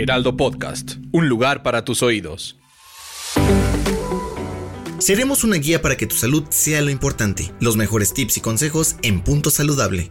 Heraldo Podcast, un lugar para tus oídos. Seremos una guía para que tu salud sea lo importante. Los mejores tips y consejos en Punto Saludable.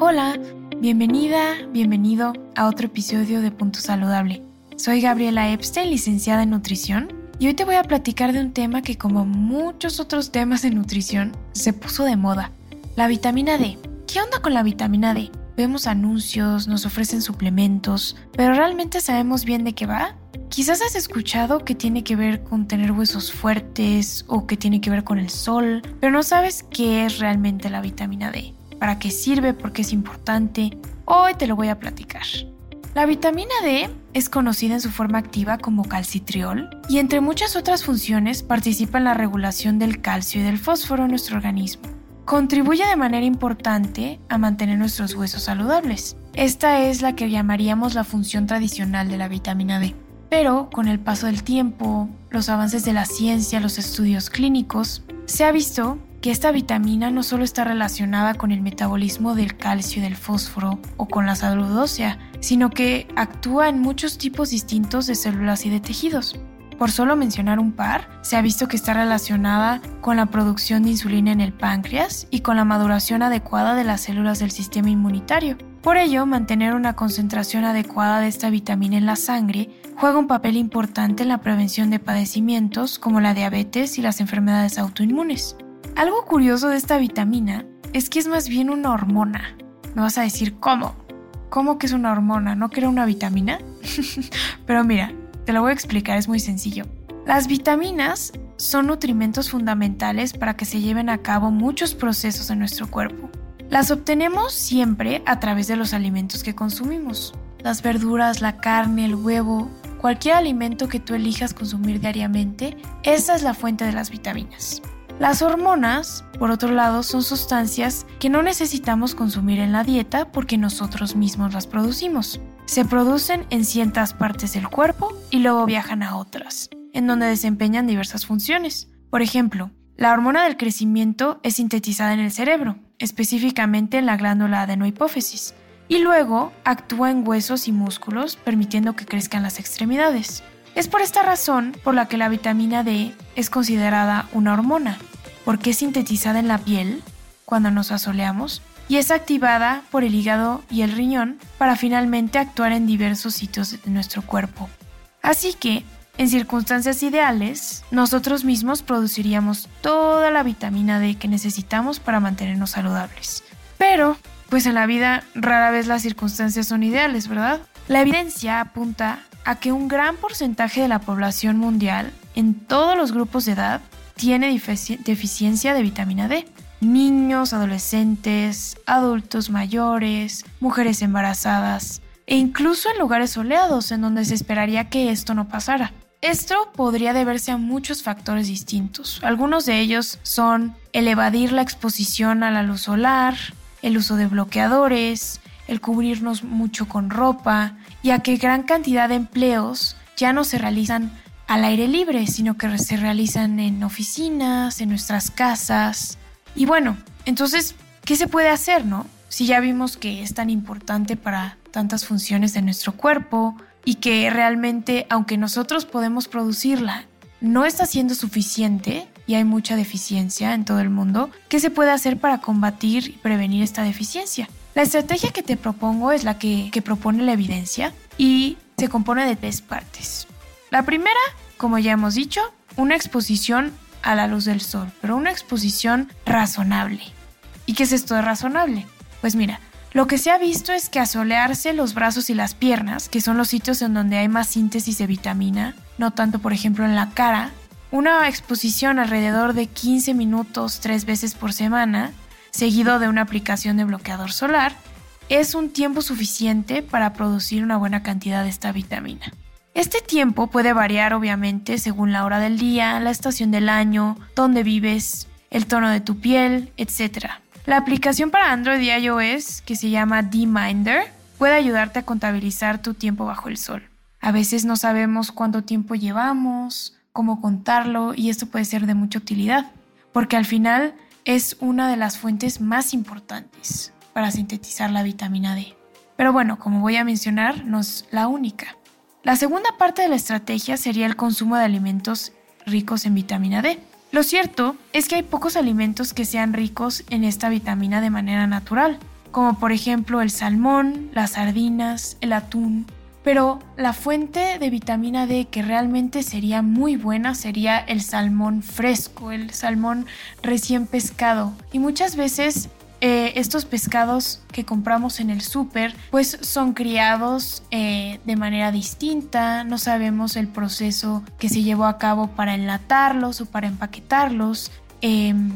Hola, bienvenida, bienvenido a otro episodio de Punto Saludable. Soy Gabriela Epstein, licenciada en nutrición, y hoy te voy a platicar de un tema que como muchos otros temas de nutrición se puso de moda, la vitamina D. ¿Qué onda con la vitamina D? Vemos anuncios, nos ofrecen suplementos, pero ¿realmente sabemos bien de qué va? Quizás has escuchado que tiene que ver con tener huesos fuertes o que tiene que ver con el sol, pero no sabes qué es realmente la vitamina D, para qué sirve, por qué es importante. Hoy te lo voy a platicar. La vitamina D es conocida en su forma activa como calcitriol y entre muchas otras funciones participa en la regulación del calcio y del fósforo en nuestro organismo. Contribuye de manera importante a mantener nuestros huesos saludables. Esta es la que llamaríamos la función tradicional de la vitamina D. Pero con el paso del tiempo, los avances de la ciencia, los estudios clínicos, se ha visto que esta vitamina no solo está relacionada con el metabolismo del calcio y del fósforo o con la salud ósea, sino que actúa en muchos tipos distintos de células y de tejidos. Por solo mencionar un par, se ha visto que está relacionada con la producción de insulina en el páncreas y con la maduración adecuada de las células del sistema inmunitario. Por ello, mantener una concentración adecuada de esta vitamina en la sangre juega un papel importante en la prevención de padecimientos como la diabetes y las enfermedades autoinmunes. Algo curioso de esta vitamina es que es más bien una hormona. Me vas a decir, ¿cómo? ¿Cómo que es una hormona? ¿No que una vitamina? Pero mira, te lo voy a explicar, es muy sencillo. Las vitaminas son nutrimentos fundamentales para que se lleven a cabo muchos procesos en nuestro cuerpo. Las obtenemos siempre a través de los alimentos que consumimos. Las verduras, la carne, el huevo, cualquier alimento que tú elijas consumir diariamente, esa es la fuente de las vitaminas. Las hormonas, por otro lado, son sustancias que no necesitamos consumir en la dieta porque nosotros mismos las producimos. Se producen en ciertas partes del cuerpo y luego viajan a otras, en donde desempeñan diversas funciones. Por ejemplo, la hormona del crecimiento es sintetizada en el cerebro, específicamente en la glándula adenohipófisis, y luego actúa en huesos y músculos, permitiendo que crezcan las extremidades. Es por esta razón por la que la vitamina D es considerada una hormona, porque es sintetizada en la piel cuando nos asoleamos y es activada por el hígado y el riñón para finalmente actuar en diversos sitios de nuestro cuerpo. Así que, en circunstancias ideales, nosotros mismos produciríamos toda la vitamina D que necesitamos para mantenernos saludables. Pero, pues en la vida rara vez las circunstancias son ideales, ¿verdad? La evidencia apunta a que un gran porcentaje de la población mundial, en todos los grupos de edad, tiene deficiencia de vitamina D niños, adolescentes, adultos mayores, mujeres embarazadas e incluso en lugares soleados en donde se esperaría que esto no pasara. Esto podría deberse a muchos factores distintos. Algunos de ellos son el evadir la exposición a la luz solar, el uso de bloqueadores, el cubrirnos mucho con ropa, ya que gran cantidad de empleos ya no se realizan al aire libre, sino que se realizan en oficinas, en nuestras casas, y bueno, entonces, ¿qué se puede hacer, no? Si ya vimos que es tan importante para tantas funciones de nuestro cuerpo y que realmente, aunque nosotros podemos producirla, no está siendo suficiente y hay mucha deficiencia en todo el mundo, ¿qué se puede hacer para combatir y prevenir esta deficiencia? La estrategia que te propongo es la que, que propone la evidencia y se compone de tres partes. La primera, como ya hemos dicho, una exposición a la luz del sol, pero una exposición razonable. ¿Y qué es esto de razonable? Pues mira, lo que se ha visto es que asolearse los brazos y las piernas, que son los sitios en donde hay más síntesis de vitamina, no tanto por ejemplo en la cara Una exposición alrededor de 15 minutos tres veces por semana, seguido de una aplicación de bloqueador solar, es un tiempo suficiente para producir una buena cantidad de esta vitamina. Este tiempo puede variar obviamente según la hora del día, la estación del año, dónde vives, el tono de tu piel, etc. La aplicación para Android y iOS, que se llama D-Minder, puede ayudarte a contabilizar tu tiempo bajo el sol. A veces no sabemos cuánto tiempo llevamos, cómo contarlo y esto puede ser de mucha utilidad, porque al final es una de las fuentes más importantes para sintetizar la vitamina D. Pero bueno, como voy a mencionar, no es la única. La segunda parte de la estrategia sería el consumo de alimentos ricos en vitamina D. Lo cierto es que hay pocos alimentos que sean ricos en esta vitamina de manera natural, como por ejemplo el salmón, las sardinas, el atún, pero la fuente de vitamina D que realmente sería muy buena sería el salmón fresco, el salmón recién pescado. Y muchas veces eh, estos pescados que compramos en el súper pues son criados eh, de manera distinta, no sabemos el proceso que se llevó a cabo para enlatarlos o para empaquetarlos. Em,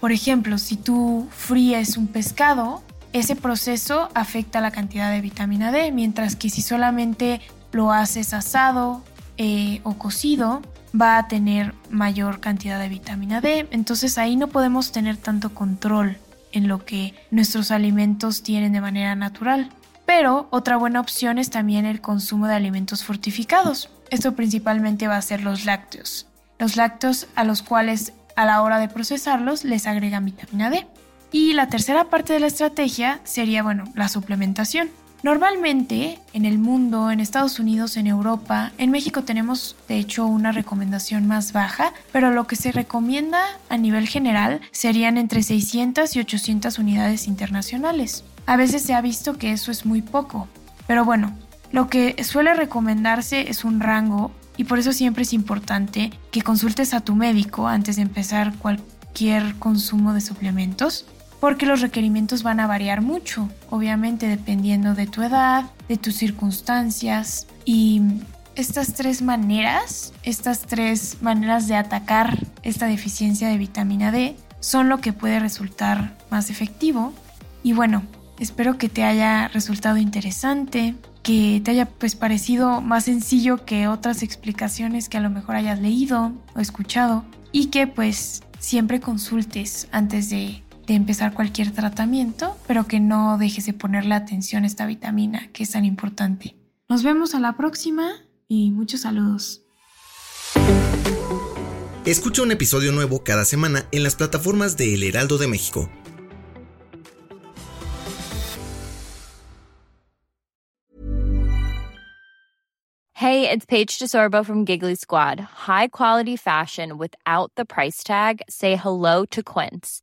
por ejemplo, si tú fríes un pescado, ese proceso afecta la cantidad de vitamina D, mientras que si solamente lo haces asado eh, o cocido, va a tener mayor cantidad de vitamina D. Entonces ahí no podemos tener tanto control en lo que nuestros alimentos tienen de manera natural. Pero otra buena opción es también el consumo de alimentos fortificados. Esto principalmente va a ser los lácteos. Los lácteos a los cuales a la hora de procesarlos les agregan vitamina D. Y la tercera parte de la estrategia sería, bueno, la suplementación. Normalmente en el mundo, en Estados Unidos, en Europa, en México tenemos de hecho una recomendación más baja, pero lo que se recomienda a nivel general serían entre 600 y 800 unidades internacionales. A veces se ha visto que eso es muy poco, pero bueno, lo que suele recomendarse es un rango y por eso siempre es importante que consultes a tu médico antes de empezar cualquier consumo de suplementos porque los requerimientos van a variar mucho, obviamente dependiendo de tu edad, de tus circunstancias y estas tres maneras, estas tres maneras de atacar esta deficiencia de vitamina D son lo que puede resultar más efectivo. Y bueno, espero que te haya resultado interesante, que te haya pues parecido más sencillo que otras explicaciones que a lo mejor hayas leído o escuchado y que pues siempre consultes antes de de empezar cualquier tratamiento, pero que no dejes de ponerle atención a esta vitamina que es tan importante. Nos vemos a la próxima y muchos saludos. Escucha un episodio nuevo cada semana en las plataformas de El Heraldo de México. Hey, it's Paige DeSorbo from Giggly Squad. High quality fashion without the price tag. Say hello to Quince.